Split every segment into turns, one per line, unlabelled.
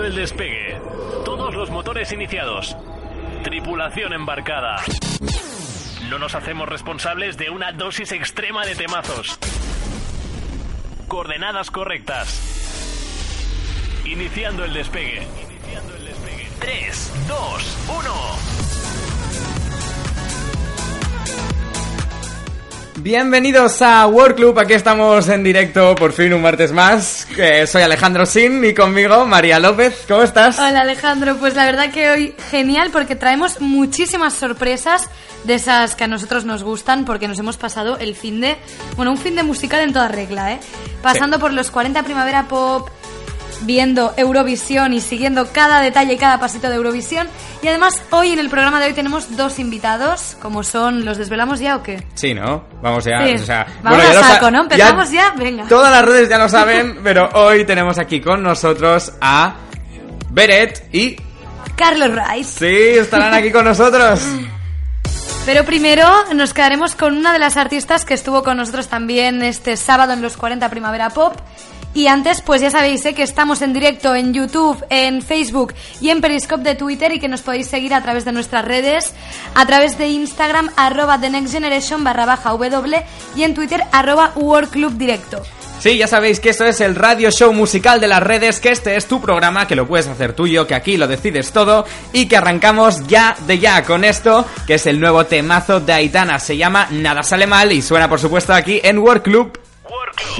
El despegue. Todos los motores iniciados. Tripulación embarcada. No nos hacemos responsables de una dosis extrema de temazos. Coordenadas correctas. Iniciando el despegue. 3, 2, 1.
Bienvenidos a World Club, aquí estamos en directo por fin un martes más. Eh, soy Alejandro Sin y conmigo María López. ¿Cómo estás?
Hola Alejandro, pues la verdad que hoy genial porque traemos muchísimas sorpresas de esas que a nosotros nos gustan porque nos hemos pasado el fin de, bueno, un fin de musical en toda regla, ¿eh? Pasando por los 40 Primavera Pop, viendo Eurovisión y siguiendo cada detalle y cada pasito de Eurovisión. Y además hoy en el programa de hoy tenemos dos invitados, como son, ¿los desvelamos ya o qué?
Sí, ¿no? Vamos ya,
Sí.
o sea...
Vamos
bueno,
a saco, ¿no? ¿Empezamos ya? Venga.
Todas las redes ya lo saben, pero hoy tenemos aquí con nosotros a Beret y...
Carlos Rice.
Sí, estarán aquí con nosotros.
Pero primero nos quedaremos con una de las artistas que estuvo con nosotros también este sábado en los 40 Primavera Pop. Y antes, pues ya sabéis ¿eh? que estamos en directo en YouTube, en Facebook y en Periscope de Twitter y que nos podéis seguir a través de nuestras redes, a través de Instagram, arroba The Next Generation barra baja W y en Twitter, arroba World Club Directo.
Sí, ya sabéis que esto es el radio show musical de las redes, que este es tu programa, que lo puedes hacer tuyo, que aquí lo decides todo y que arrancamos ya de ya con esto, que es el nuevo temazo de Aitana. Se llama Nada sale mal y suena por supuesto aquí en World Club.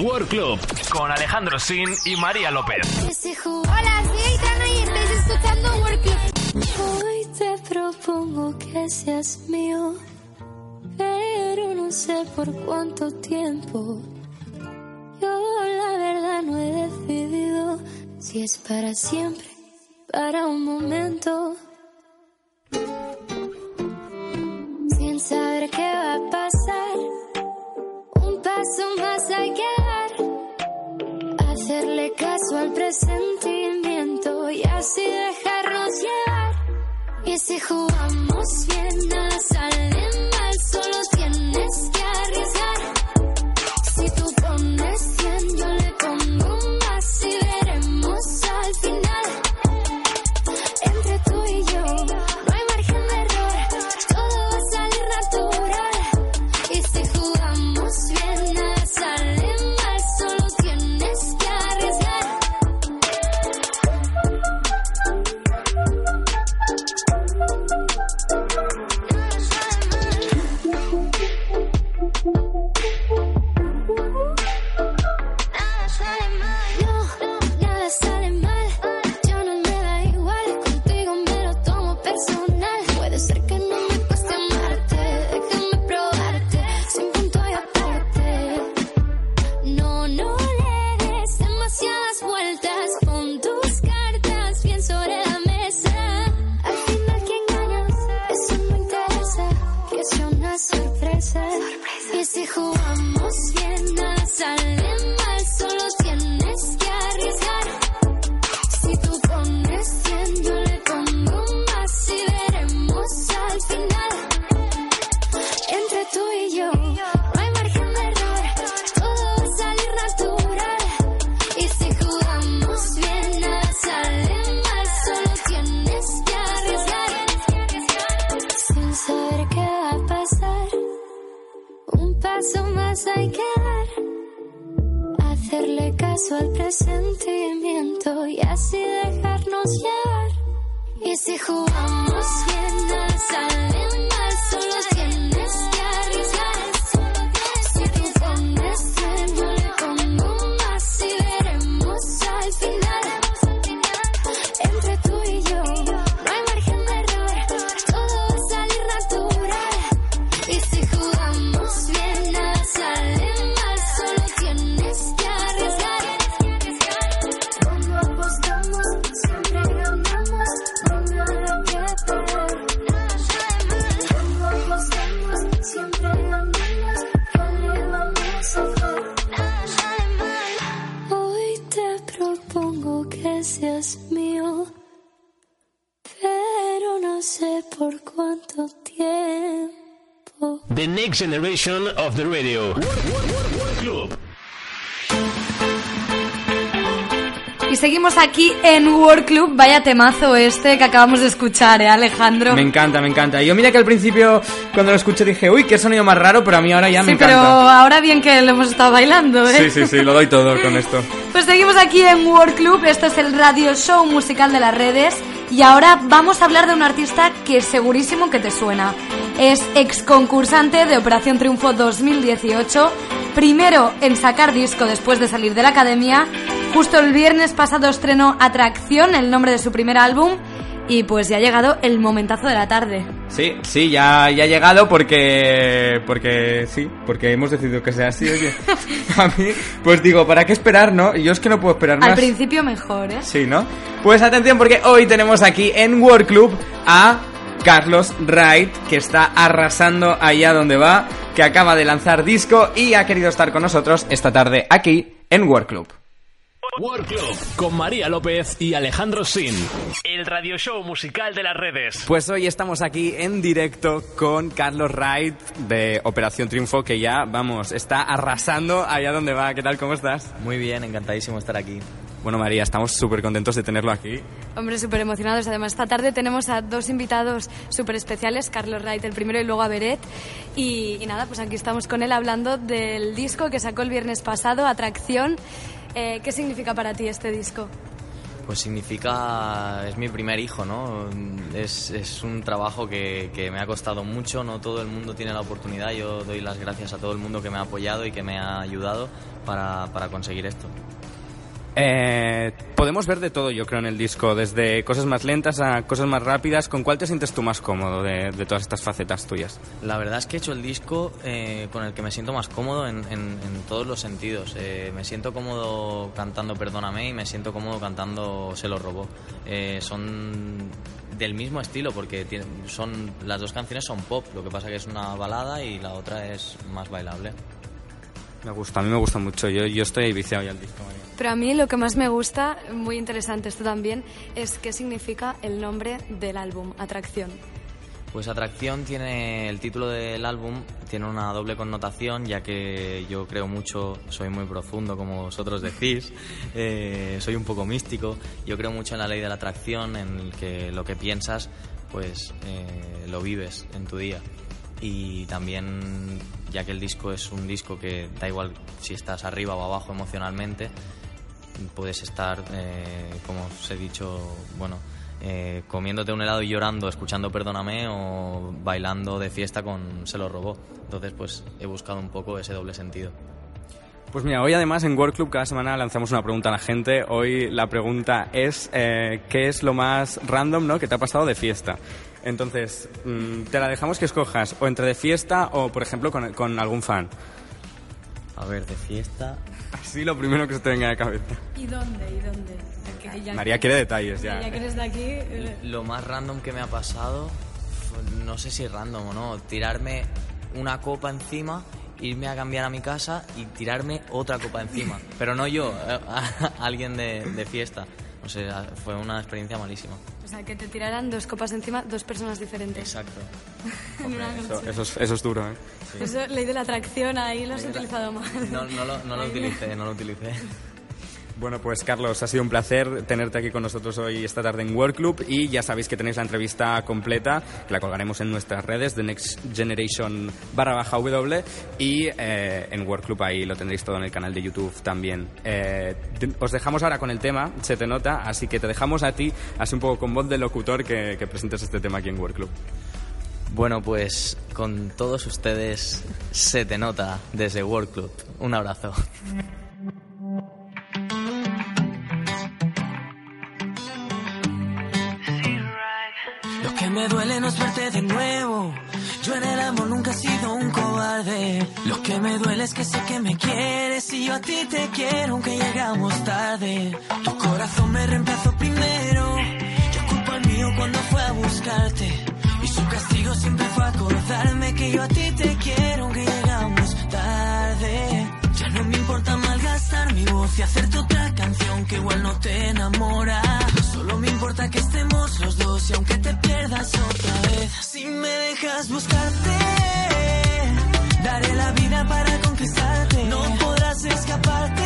World Club. World. Con Alejandro Sin y María López.
Hola, soy Aitana y estáis escuchando Work Club. Hoy te propongo que seas mío, pero no sé por cuánto tiempo. Yo la verdad no he decidido si es para siempre, para un momento. Sin saber qué va a pasar, paso más. Hacerle caso al presentimiento y así dejarnos llevar. Y si jugamos bien, nada sale mal, solo
Generation of the Radio. World, World, World, World Club.
Y seguimos aquí en World Club. Vaya temazo este que acabamos de escuchar, ¿eh, Alejandro?
Me encanta, me encanta. Yo mira que al principio, cuando lo escuché, dije, uy, qué sonido más raro, pero a mí ahora ya me
sí, pero
encanta.
ahora bien que lo hemos estado bailando, ¿eh?
Sí, sí, sí, lo doy todo con esto.
Pues seguimos aquí en World Club, esto es el radio show musical de las redes y ahora vamos a hablar de un artista que segurísimo que te suena. Es ex concursante de Operación Triunfo 2018, primero en sacar disco después de salir de la academia. Justo el viernes pasado estrenó Atracción, el nombre de su primer álbum, y pues ya ha llegado el momentazo de la tarde.
Sí, sí, ya, ya ha llegado porque. Porque sí, porque hemos decidido que sea así, oye. A mí, pues digo, ¿para qué esperar, no? Yo es que no puedo esperar más.
Al principio mejor, ¿eh?
Sí, ¿no? Pues atención porque hoy tenemos aquí en World Club a Carlos Wright, que está arrasando allá donde va, que acaba de lanzar disco y ha querido estar con nosotros esta tarde aquí en World Club.
World Club con María López y Alejandro Sin. El radio show musical de las redes.
Pues hoy estamos aquí en directo con Carlos Wright de Operación Triunfo, que ya, vamos, está arrasando allá donde va. ¿Qué tal? ¿Cómo estás?
Muy bien, encantadísimo estar aquí.
Bueno, María, estamos súper contentos de tenerlo aquí.
Hombre, súper emocionados. Además, esta tarde tenemos a dos invitados súper especiales, Carlos Wright, el primero, y luego a Beret. Y, y nada, pues aquí estamos con él hablando del disco que sacó el viernes pasado, Atracción. Eh, ¿Qué significa para ti este disco?
Pues significa, es mi primer hijo, ¿no? Es, es un trabajo que, que me ha costado mucho, no todo el mundo tiene la oportunidad, yo doy las gracias a todo el mundo que me ha apoyado y que me ha ayudado para, para conseguir esto.
Eh, podemos ver de todo, yo creo, en el disco, desde cosas más lentas a cosas más rápidas. ¿Con cuál te sientes tú más cómodo de, de todas estas facetas tuyas?
La verdad es que he hecho el disco eh, con el que me siento más cómodo en, en- en todos los sentidos. Eh, me siento cómodo cantando Perdóname y me siento cómodo cantando Se lo robó. Eh, son del mismo estilo porque son las dos canciones son pop, lo que pasa que es una balada y la otra es más bailable.
Me gusta, a mí me gusta mucho. Yo, yo estoy viciado ya al disco, María.
Pero a mí lo que más me gusta, muy interesante esto también, es qué significa el nombre del álbum, Atracción.
Pues Atracción tiene el título del álbum, tiene una doble connotación, ya que yo creo mucho, soy muy profundo, como vosotros decís, eh, soy un poco místico, yo creo mucho en la ley de la atracción, en el que lo que piensas, pues eh, lo vives en tu día. Y también, ya que el disco es un disco que da igual si estás arriba o abajo emocionalmente, puedes estar, eh, como os he dicho, bueno, eh, comiéndote un helado y llorando, escuchando Perdóname o bailando de fiesta con Se lo robó. Entonces, pues he buscado un poco ese doble sentido.
Pues mira, hoy además en World Club cada semana lanzamos una pregunta a la gente. Hoy la pregunta es eh, ¿qué es lo más random ¿no? que te ha pasado de fiesta? Entonces, mm, te la dejamos que escojas o entre de fiesta o, por ejemplo, con, con algún fan.
A ver, de fiesta.
Así lo primero que se te venga a la cabeza.
¿Y dónde? ¿Y dónde?
María quiere detalles ya.
Ya que eres de aquí... eh,
Lo más random que me ha pasado, no sé si random o no, tirarme una copa encima, irme a cambiar a mi casa y tirarme otra copa encima. Pero no yo, eh, alguien de, de fiesta. O sea, fue una experiencia malísima.
O sea, que te tiraran dos copas encima dos personas diferentes.
Exacto.
Una
Eso, eso es, eso es duro, ¿eh?
Eso, ley de la atracción, ahí lo has utilizado mal.
No, no, lo, no lo utilicé, no lo utilicé.
Bueno, pues Carlos, ha sido un placer tenerte aquí con nosotros hoy esta tarde en World Club y ya sabéis que tenéis la entrevista completa, que la colgaremos en nuestras redes de Next Generation barra baja W y eh, en World Club ahí lo tendréis todo en el canal de YouTube también. Eh, os dejamos ahora con el tema, se te nota, así que te dejamos a ti, así un poco con voz de locutor, que, que presentes este tema aquí en World Club.
Bueno, pues con todos ustedes se te nota desde World Club. Un abrazo.
Que me duele no es verte de nuevo. Yo en el amor nunca he sido un cobarde. Lo que me duele es que sé que me quieres y yo a ti te quiero aunque llegamos tarde. Tu corazón me reemplazó primero. Yo culpo al mío cuando fue a buscarte. Y su castigo siempre fue acordarme que yo a ti te quiero aunque llegamos tarde. Malgastar mi voz y hacerte otra canción que igual no te enamora. Solo me importa que estemos los dos y aunque te pierdas otra vez, si me dejas buscarte, para conquistarte. No podrás escaparte.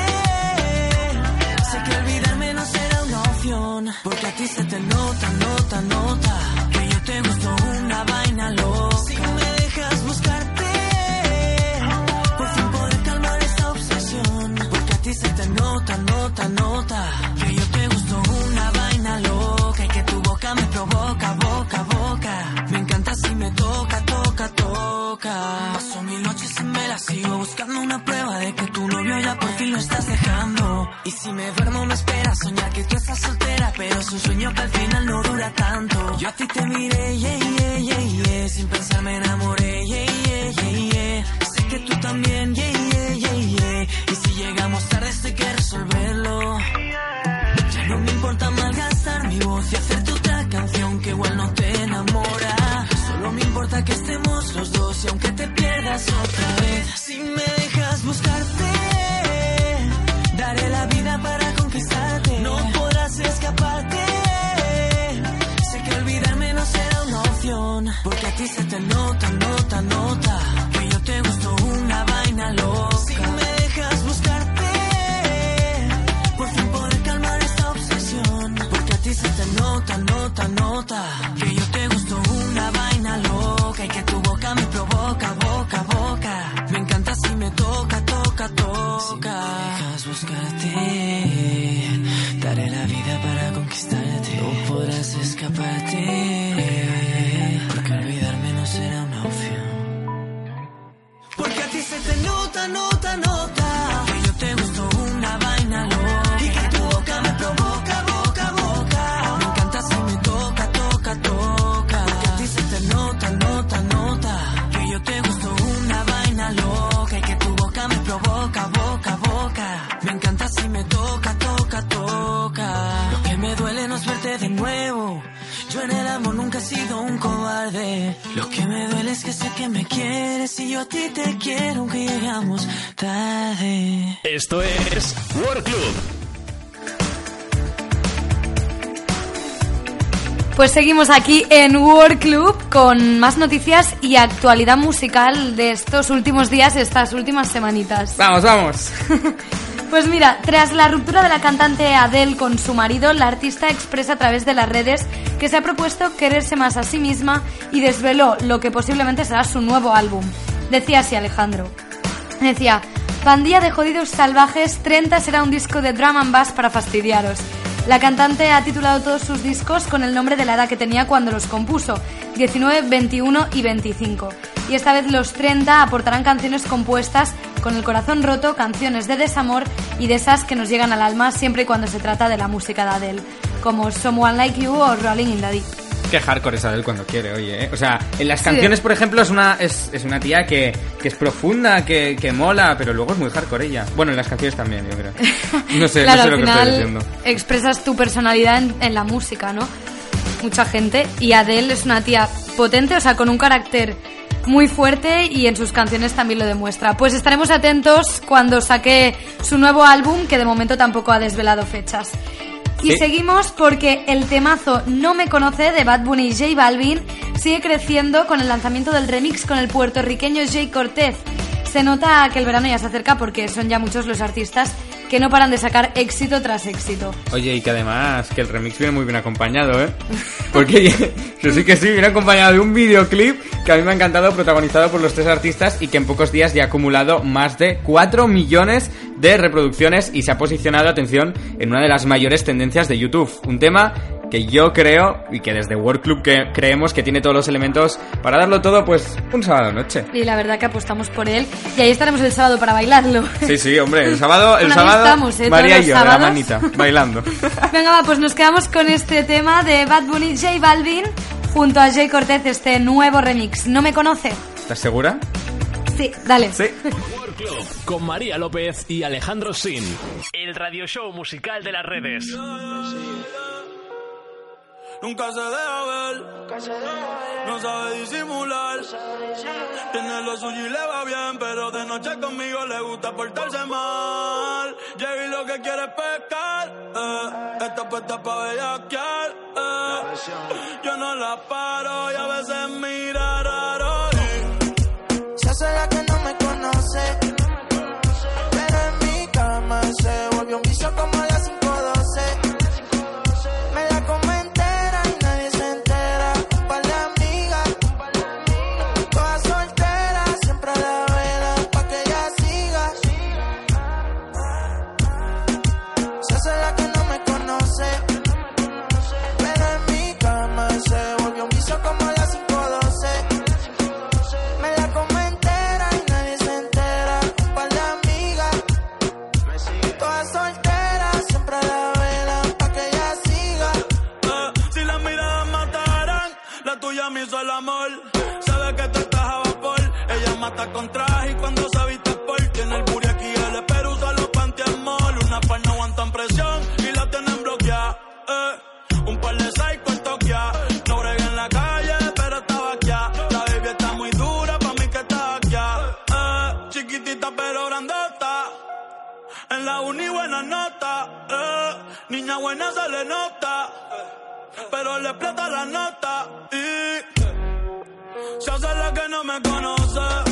Sé que olvidarme no será una opción. Porque a ti se te nota, nota, nota. Que yo te gusto una vaina loca. Ti se te nota, nota, nota. Que yo te gusto una vaina loca. Y que tu boca me provoca, boca, boca. Me encanta si me toca, toca, toca. Paso mil noches y me la sigo buscando una prueba de que tu novio ya por fin lo estás dejando. Y si me duermo me espera soñar que tú estás soltera, pero es un sueño que al final no dura tanto. Yo a ti te miré, yeah, yeah, yeah, yeah. sin pensar me enamoré, yeah, yeah, yeah, yeah. Sé que tú también, yeah, pierdas otra vez,
Esto es World Club.
Pues seguimos aquí en World Club con más noticias y actualidad musical de estos últimos días, estas últimas semanitas.
Vamos, vamos.
Pues mira, tras la ruptura de la cantante Adele con su marido, la artista expresa a través de las redes que se ha propuesto quererse más a sí misma y desveló lo que posiblemente será su nuevo álbum. Decía así Alejandro. Decía, Pandilla de jodidos salvajes, 30 será un disco de drum and bass para fastidiaros. La cantante ha titulado todos sus discos con el nombre de la edad que tenía cuando los compuso, 19, 21 y 25. Y esta vez los 30 aportarán canciones compuestas con el corazón roto, canciones de desamor y de esas que nos llegan al alma siempre y cuando se trata de la música de Adele, como Someone Like You o Rolling in the Deep.
Qué hardcore es Adele cuando quiere, oye, ¿eh? O sea, en las canciones, por ejemplo, es una, es, es una tía que, que es profunda, que, que mola, pero luego es muy hardcore ella. Bueno, en las canciones también, yo creo. No sé,
claro,
no sé lo que estoy diciendo.
expresas tu personalidad en, en la música, ¿no? Mucha gente. Y Adele es una tía potente, o sea, con un carácter muy fuerte y en sus canciones también lo demuestra. Pues estaremos atentos cuando saque su nuevo álbum, que de momento tampoco ha desvelado fechas. Y
Sí.
seguimos porque el temazo No me conoce de Bad Bunny y J Balvin sigue creciendo con el lanzamiento del remix con el puertorriqueño Jay Cortez. Se nota que el verano ya se acerca porque son ya muchos los artistas que no paran de sacar éxito tras éxito.
Oye, y que además, que el remix viene muy bien acompañado, ¿eh? Porque yo sí que sí, viene acompañado de un videoclip que a mí me ha encantado, protagonizado por los tres artistas y que en pocos días ya ha acumulado más de 4 millones de reproducciones y se ha posicionado, atención, en una de las mayores tendencias de YouTube. Un tema que yo creo y que desde World Club que creemos que tiene todos los elementos para darlo todo, pues, un sábado noche.
Y la verdad que apostamos por él. Y ahí estaremos el sábado para bailarlo.
Sí, sí, hombre, el sábado, el sábado,
estamos, ¿eh?
María y yo,
los
de la
sábados.
manita, bailando.
Venga, va, pues nos quedamos con este tema de Bad Bunny y J Balvin junto a Jay Cortez, este nuevo remix. ¿No me conoce?
¿Estás segura?
Sí, dale.
Sí.
World Club con María López y Alejandro Sin. El radio show musical de las redes.
Nunca se deja ver, no sabe disimular. Tiene lo suyo y le va bien, pero de noche conmigo le gusta portarse mal. Llegué y lo que quiere es pescar, eh. está puesta pa' bellaquear. Eh. Yo no la paro y a veces mira raro. y
Se hace la que no me conoce. Pero en mi cama se volvió un vicio como las
Mata con traje y cuando se viste por tiene el booty aquí el pero usa los pantiamol. Una par no aguantan presión y la tienen bloqueada. Eh, un par de psycho en Tokia. No bregué en la calle, pero estaba aquí. La baby está muy dura, pa' mí que está aquí. Eh, chiquitita pero grandota. En la uni buena nota, eh. niña buena se le nota, pero le explota la nota y se hace la que no me conoce.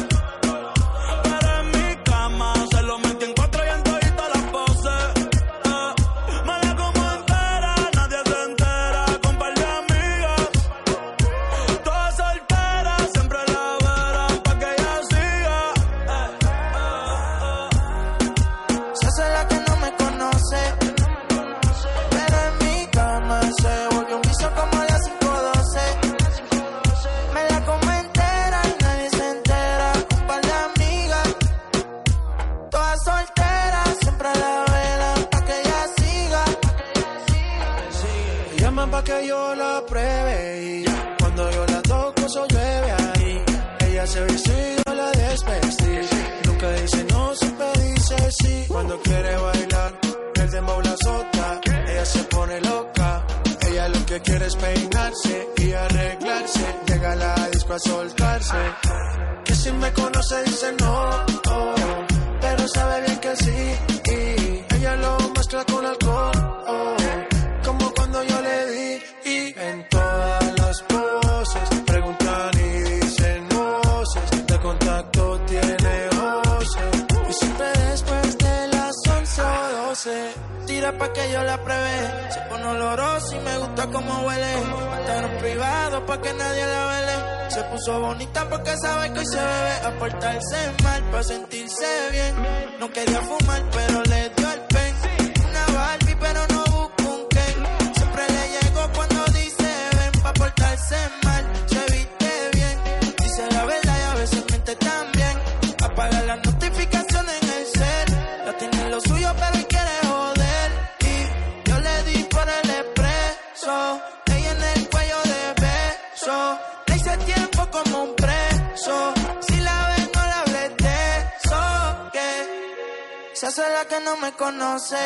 Beso. Hice tiempo como un preso. Si la ven, no la hables de eso. Que se hace la que no me conoce.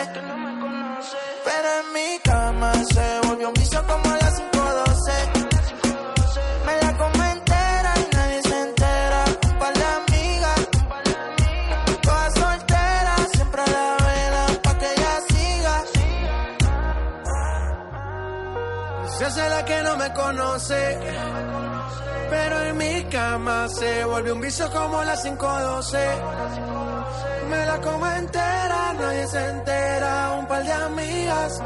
Pero en mi cama se volvió un vicio como las 512. Se
hace la que no me conoce pero en mi cama se volvió un vicio como las 512 me la como entera nadie se entera un par de amigas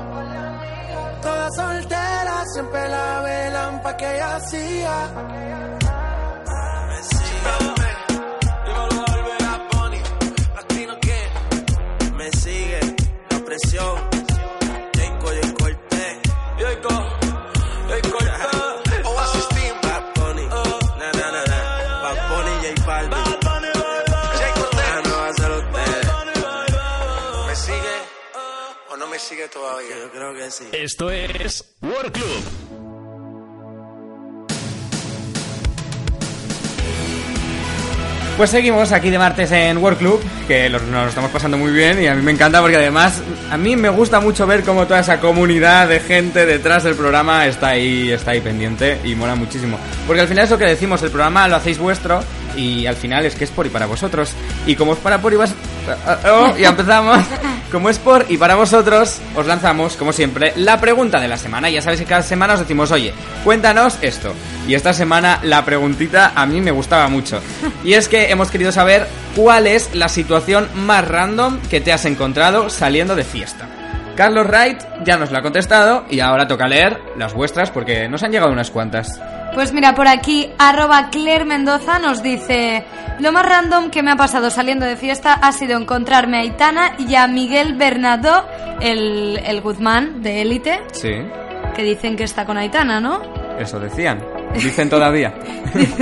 todas solteras siempre la velan pa' que ella
que me sigue la presión. Sigue todavía? Yo creo que sí.
Esto es World Club.
Pues seguimos aquí de martes en World Club, que nos lo estamos pasando muy bien y a mí me encanta porque además a mí me gusta mucho ver cómo toda esa comunidad de gente detrás del programa está ahí, está ahí pendiente y mola muchísimo. Porque al final es lo que decimos, el programa lo hacéis vuestro y al final es que es por y para vosotros. Y como es para por y vas... Oh, ya empezamos. como es por y para vosotros, os lanzamos, como siempre, la pregunta de la semana. Ya sabéis que cada semana os decimos, oye, cuéntanos esto. Y esta semana la preguntita a mí me gustaba mucho. Y es que hemos querido saber cuál es la situación más random que te has encontrado saliendo de fiesta. Carlos Wright ya nos lo ha contestado y ahora toca leer las vuestras porque nos han llegado unas cuantas.
Pues mira, por aquí, arroba Claire Mendoza nos dice... Lo más random que me ha pasado saliendo de fiesta ha sido encontrarme a Aitana y a Miguel Bernardo, el, el Guzmán de Élite,
Sí,
que dicen que está con Aitana, ¿no?
eso decían. Dicen todavía.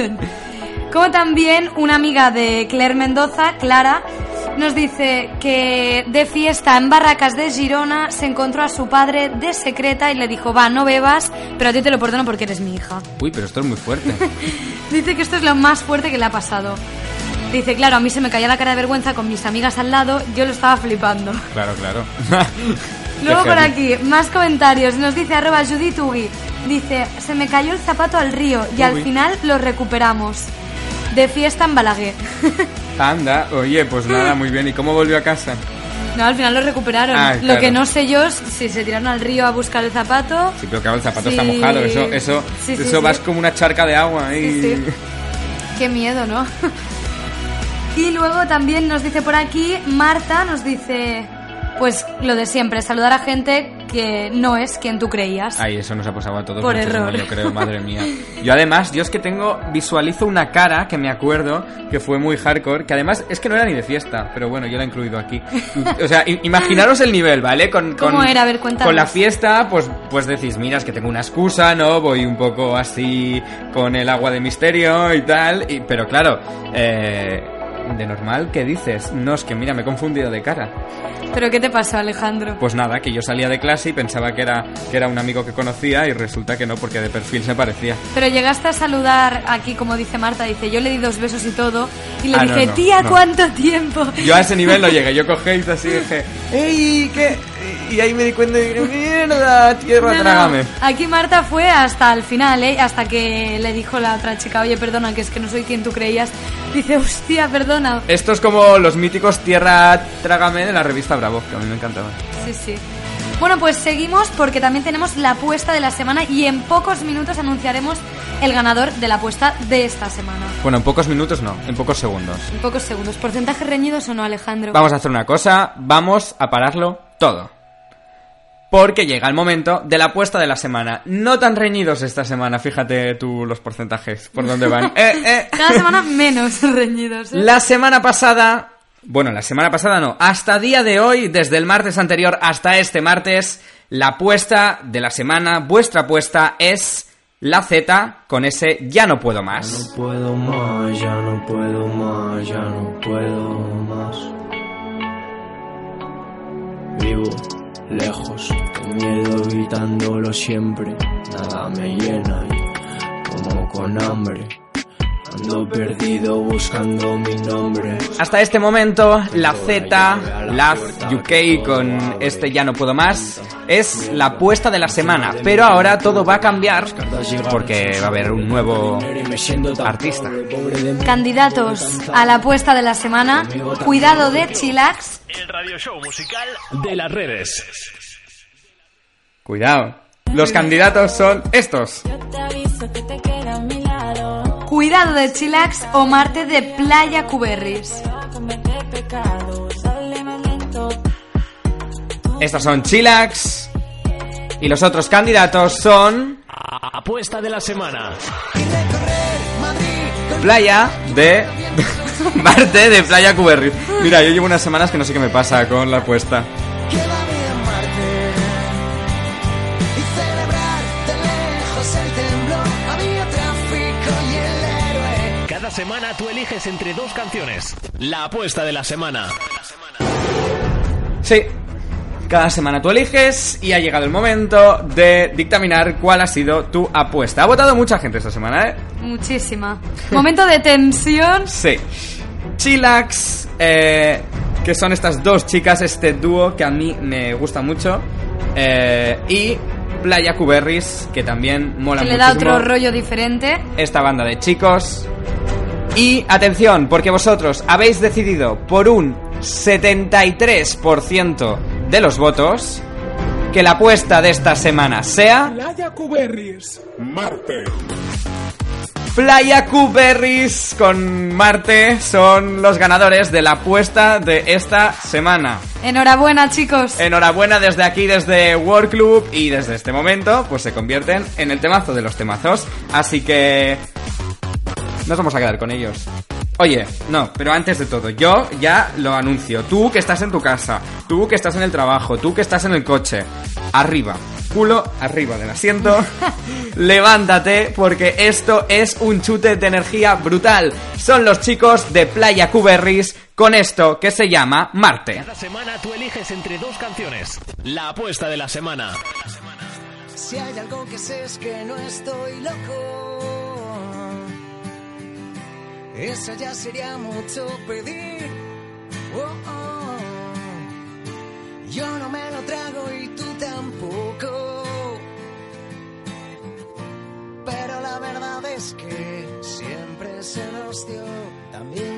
Como también una amiga de Claire Mendoza, Clara, nos dice que de fiesta en Barracas de Girona se encontró a su padre de secreta y le dijo, va, no bebas, pero a ti te lo perdono porque eres mi hija.
Uy, pero esto es muy fuerte.
Dice que esto es lo más fuerte que le ha pasado. Dice, claro, a mí se me caía la cara de vergüenza con mis amigas al lado, yo lo estaba flipando.
Claro, claro.
Luego por aquí, más comentarios. Nos dice arroba Judith Ugi. Dice, se me cayó el zapato al río y al final lo recuperamos. De fiesta en Balaguer.
Anda, oye, pues nada, muy bien. ¿Y cómo volvió a casa?
No, al final lo recuperaron.
Ah,
Lo
claro.
que no sé yo es si se tiraron al río a buscar el zapato.
Sí, pero claro, el zapato
Sí.
está mojado. Eso, eso,
Sí, sí,
eso vas como una charca de agua
sí. Qué miedo, ¿no? y luego también nos dice por aquí, Marta nos dice, pues lo de siempre, saludar a gente que no es quien tú creías.
Ay, eso nos ha pasado a todos
Por error.
yo creo, madre mía. Yo además, yo es que tengo, visualizo una cara que me acuerdo que fue muy hardcore, que además es que no era ni de fiesta, pero bueno, yo la he incluido aquí. O sea, imaginaros el nivel, ¿vale? Con, con-
¿Cómo era? A ver, cuéntanos.
Con la fiesta, pues, pues decís, mira, es que tengo una excusa, ¿no? Voy un poco así con el agua de misterio y tal, y, pero claro, eh, de normal, ¿qué dices? No, es que mira, me he confundido de cara.
¿Pero qué te pasó, Alejandro?
Pues nada, que yo salía de clase y pensaba que era, que era un amigo que conocía y resulta que no, porque de perfil se parecía.
Pero llegaste a saludar aquí, como dice Marta, dice, yo le di dos besos y todo, y le
Ah,
dije,
no,
tía,
no.
¿cuánto tiempo?
Yo a ese nivel no llegué, yo cogí y así y dije, ¡Ey! ¿qué? Y ahí me di cuenta y dije, ¡mierda! Tierra,
No, no,
trágame.
Aquí Marta fue hasta el final, ¿eh? Hasta que le dijo la otra chica, oye, perdona, que es que no soy quien tú creías. Dice, hostia, perdona.
Esto es como los míticos Tierra, trágame de la revista Bravo, que a mí me encantaban.
Sí, sí. Bueno, pues seguimos porque también tenemos la apuesta de la semana y en pocos minutos anunciaremos el ganador de la apuesta de esta semana.
Bueno, en pocos minutos no, en pocos segundos.
En pocos segundos. ¿Porcentajes reñidos o no, Alejandro?
Vamos a hacer una cosa, vamos a pararlo todo. Porque llega el momento de la apuesta de la semana. No tan reñidos esta semana, fíjate tú los porcentajes, por dónde van. Eh, eh.
Cada semana menos reñidos. ¿eh?
La semana pasada, bueno, la semana pasada no, hasta día de hoy, desde el martes anterior hasta este martes, la apuesta de la semana, vuestra apuesta es la Z con ese ya no puedo más.
No puedo más, ya no puedo más, ya no puedo más. Vivo lejos, con miedo evitándolo siempre. Nada me llena y como con hambre. Ando perdido buscando mi nombre.
Hasta este momento, la Z, la UK con este ya no puedo más, es la apuesta de la semana. Pero ahora todo va a cambiar porque va a haber un nuevo artista.
Candidatos a la apuesta de la semana. Cuidado de Chilax.
El radio show musical de las redes.
Cuidado. Los candidatos son estos.
Cuidado de Chilax o Marte de Playa Cuberris.
Estas son Chilax. Y los otros candidatos son
Apuesta de la semana.
Playa de... Marte de Playa Cuberri. Mira, yo llevo unas semanas que no sé qué me pasa con la apuesta.
Cada semana tú eliges entre dos canciones. La apuesta de la semana.
Sí. Cada semana tú eliges y ha llegado el momento de dictaminar cuál ha sido tu apuesta. Ha votado mucha gente esta semana, ¿eh?
Muchísima. Momento de tensión.
Sí. Chilax, eh, que son estas dos chicas, este dúo que a mí me gusta mucho. eh, y Playa Cuberris, que también mola
Que le da
muchísimo.
otro rollo diferente.
esta banda de chicos. Y atención, porque vosotros habéis decidido por un 73% de los votos que la apuesta de esta semana sea
Playa Cuberris, Marte.
Playa Cuberris con Marte son los ganadores de la apuesta de esta semana.
Enhorabuena, chicos.
Enhorabuena desde aquí, desde World Club y desde este momento, pues se convierten en el temazo de los temazos. Así que nos vamos a quedar con ellos. Oye, no, pero antes de todo, yo ya lo anuncio. Tú que estás en tu casa, tú que estás en el trabajo, tú que estás en el coche, arriba, culo arriba del asiento, levántate porque esto es un chute de energía brutal. Son los chicos de Playa Cuberris con esto que se llama Marte.
Cada semana tú eliges entre dos canciones. La apuesta de la semana.
Si hay algo que sé es que no estoy loco. Eso ya sería mucho pedir. Oh, oh. Yo no me lo trago y tú tampoco. Pero la verdad es que siempre se nos dio también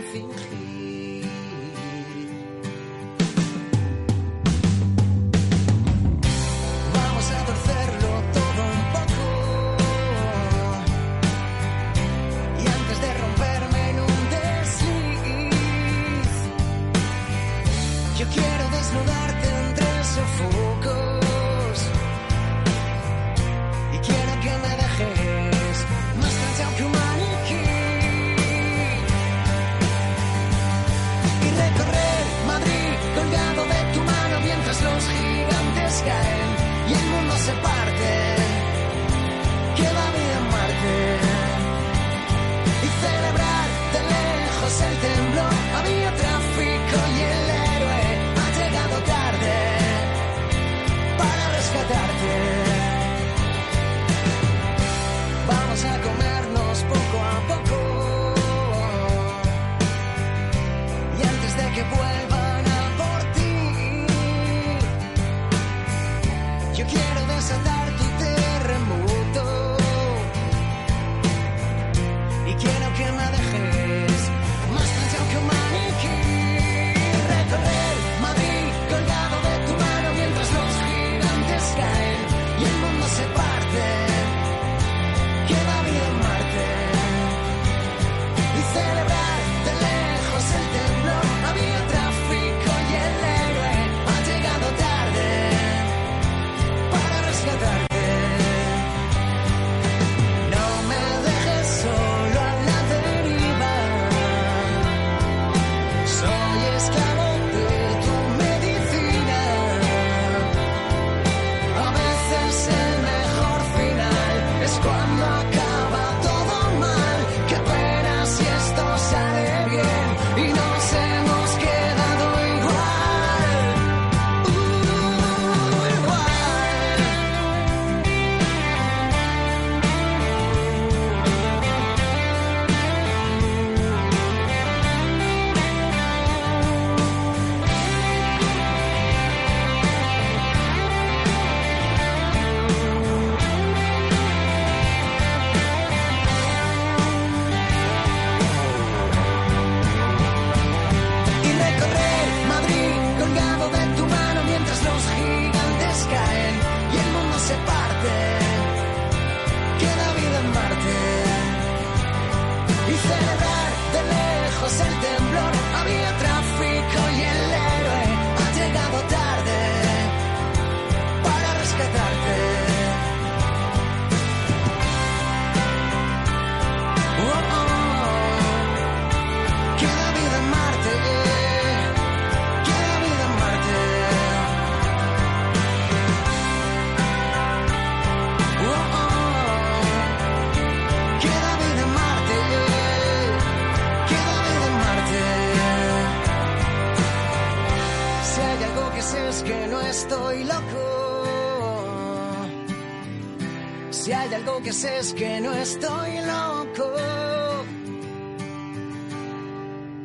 Si hay algo que sé es que no estoy loco.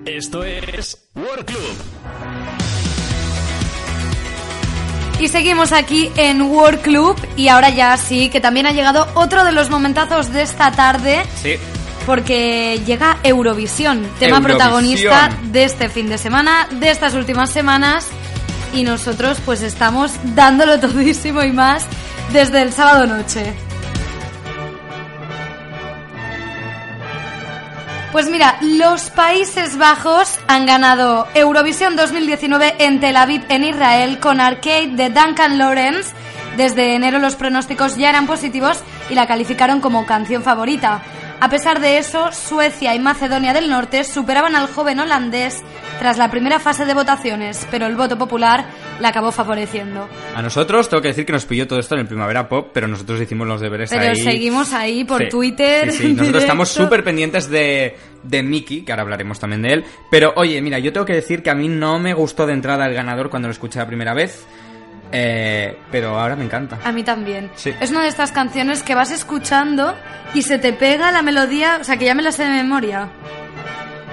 Esto es World Club.
Y seguimos aquí en World Club y ahora ya sí, que también ha llegado otro de los momentazos de esta tarde.
Sí.
porque llega Eurovisión, tema
Eurovisión.
protagonista de este fin de semana, de estas últimas semanas, y nosotros pues estamos dándolo todísimo y más desde el sábado noche. Pues mira, los Países Bajos han ganado Eurovisión 2019 en Tel Aviv, en Israel, con Arcade de Duncan Lawrence. Desde enero los pronósticos ya eran positivos y la calificaron como canción favorita. A pesar de eso, Suecia y Macedonia del Norte superaban al joven holandés tras la primera fase de votaciones, pero el voto popular la acabó favoreciendo.
A nosotros tengo que decir que nos pilló todo esto en el Primavera Pop, pero nosotros hicimos los deberes
Pero
ahí.
seguimos ahí por
Sí,
Twitter.
Sí, nosotros estamos súper pendientes de, de Mickey, que ahora hablaremos también de él. Pero oye, mira, yo tengo que decir que a mí no me gustó de entrada el ganador cuando lo escuché la primera vez. Eh, pero ahora me encanta.
A mí también.
Sí.
Es una de estas canciones que vas escuchando y se te pega la melodía, o sea que ya me la sé de memoria.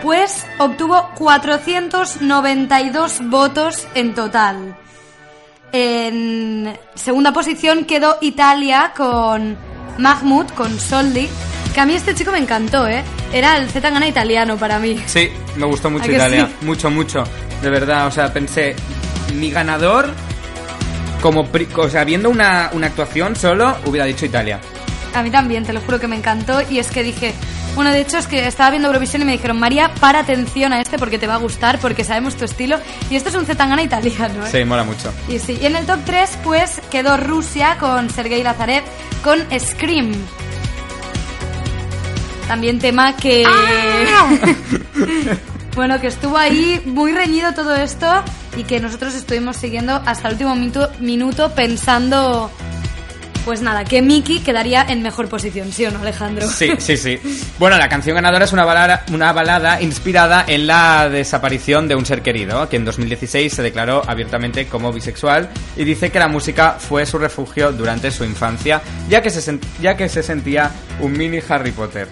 Pues obtuvo 492 votos en total. En segunda posición quedó Italia con Mahmoud, con Soldi. Que a mí este chico me encantó, ¿eh? Era el Zetangana italiano para mí.
Sí, me gustó mucho
¿A que
Italia.
sí?
Mucho, mucho. De verdad, o sea, pensé, mi ganador, como, o sea, viendo una, una actuación solo, hubiera dicho Italia.
A mí también, te lo juro que me encantó. Y es que dije, bueno, de hecho es que estaba viendo Eurovisión y me dijeron, María, para atención a este porque te va a gustar, porque sabemos tu estilo. Y esto es un Zetangana italiano, ¿eh?
Sí, mola mucho.
Y sí, y en el top 3 pues quedó Rusia con Sergei Lazarev con Scream. También tema que... bueno, que estuvo ahí muy reñido todo esto y que nosotros estuvimos siguiendo hasta el último minuto, minuto pensando... Pues nada, que Miki quedaría en mejor posición, ¿sí o no, Alejandro?
Sí, sí, sí. Bueno, la canción ganadora es una balada, una balada inspirada en la desaparición de un ser querido, que en 2016 se declaró abiertamente como bisexual y dice que la música fue su refugio durante su infancia, ya que se, ya que se sentía un mini Harry Potter.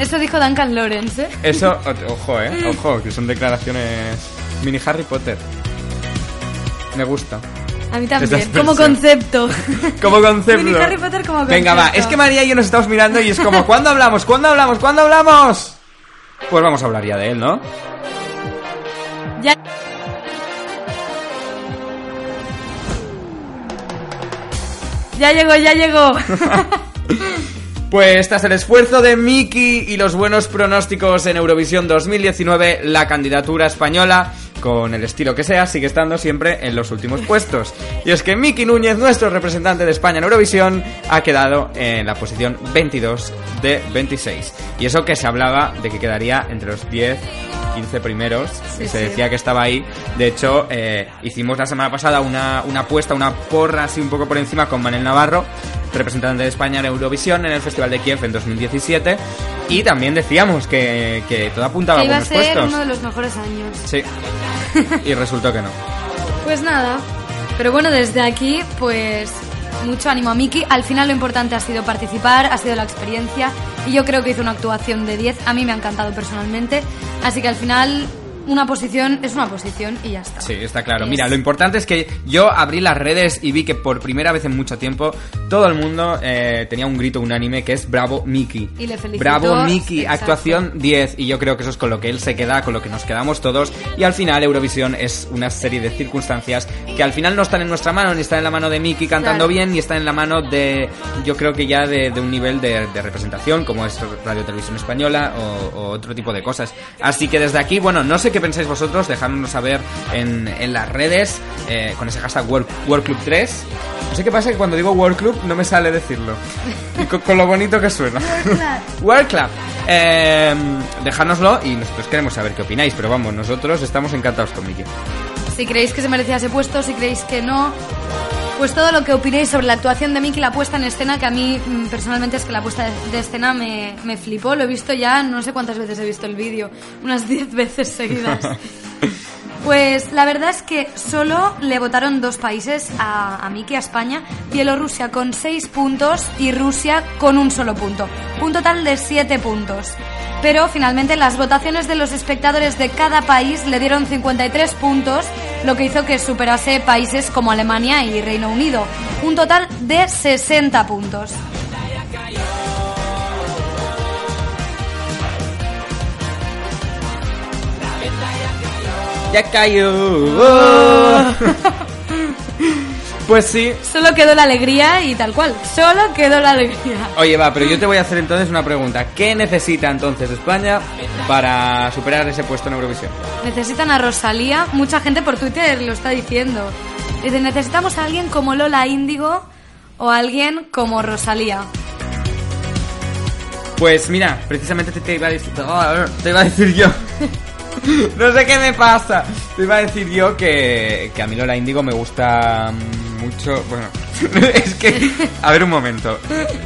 Eso dijo Duncan Lawrence, ¿eh?
Eso, ojo, eh, ojo, que son declaraciones mini Harry Potter. Me gusta.
A mí también, como concepto.
Como concepto.
Mini Harry Potter como
Venga, va. Es que María y yo nos estamos mirando y es como, ¿cuándo hablamos? ¿Cuándo hablamos? ¿Cuándo hablamos? Pues vamos a hablar ya de él, ¿no?
Ya. Ya llegó, ya llegó.
Pues tras el esfuerzo de Miki y los buenos pronósticos en Eurovisión 2019, la candidatura española, con el estilo que sea, sigue estando siempre en los últimos puestos. Y es que Miki Núñez, nuestro representante de España en Eurovisión, ha quedado en la posición 22 de 26. Y eso que se hablaba de que quedaría entre los 10, 15 primeros,
Sí,
y se
sí.
decía que estaba ahí. De hecho, eh, hicimos la semana pasada una, una apuesta, una porra así un poco por encima con Manel Navarro, representante de España en Eurovisión en el Festival de Kiev en 2017. Y también decíamos que, que todo apuntaba
Que
a
iba a
buenos
ser
puestos.
uno de los mejores años.
Sí. Y resultó que no.
Pues nada. Pero bueno, desde aquí, pues mucho ánimo a Miki. Al final lo importante ha sido participar, ha sido la experiencia. Y yo creo que hizo una actuación de 10. A mí me ha encantado personalmente. Así que al final, una posición es una posición y ya está.
Sí, está claro.
Es-
Mira, lo importante es que yo abrí las redes y vi que por primera vez en mucho tiempo todo el mundo eh, tenía un grito unánime que es Bravo Miki.
Y le felicitó.
Bravo
Exacto.
actuación 10 y yo creo que eso es con lo que él se queda, con lo que nos quedamos todos y al final Eurovisión es una serie de circunstancias que al final no están en nuestra mano, ni están en la mano de Miki cantando
Claro.
bien, ni están en la mano de, yo creo que ya de, de un nivel de, de representación como es Radio Televisión Española o, o otro tipo de cosas. Así que desde aquí, bueno, no sé qué pensáis vosotros, dejádnoslo saber en, en las redes eh, con ese hashtag World, World Club 3. No sé qué pasa que cuando digo World Club no me sale decirlo. Y con, con lo bonito que suena. World Club. Eh, dejárnoslo y nosotros queremos saber qué opináis, pero vamos, nosotros estamos encantados con Miki.
Si creéis que se merecía ese puesto, si creéis que no. Pues todo lo que opinéis sobre la actuación de Miki, la puesta en escena, que a mí mm, personalmente es que la puesta de, escena me, me flipó. Lo he visto ya, no sé cuántas veces he visto el vídeo, unas 10 veces seguidas. Pues la verdad es que solo le votaron dos países a, a Miki, a España, Bielorrusia con 6 puntos y Rusia con un solo punto. Un total de 7 puntos. Pero finalmente las votaciones de los espectadores de cada país le dieron 53 puntos, lo que hizo que superase países como Alemania y Reino Unido. Un total de 60 puntos.
Ya cayó. Pues sí.
Solo quedó la alegría y tal cual. Solo quedó la alegría.
Oye, va, pero yo te voy a hacer entonces una pregunta. ¿Qué necesita entonces España para superar ese puesto en Eurovisión?
Necesitan a Rosalía. Mucha gente por Twitter lo está diciendo. Dice, necesitamos a alguien como Lola Índigo o alguien como Rosalía.
Pues mira, precisamente te, te iba a decir, te iba a decir yo. no sé qué me pasa. Te iba a decir yo que, que a mí Lola Índigo me gusta mucho. Bueno, es que. A ver un momento.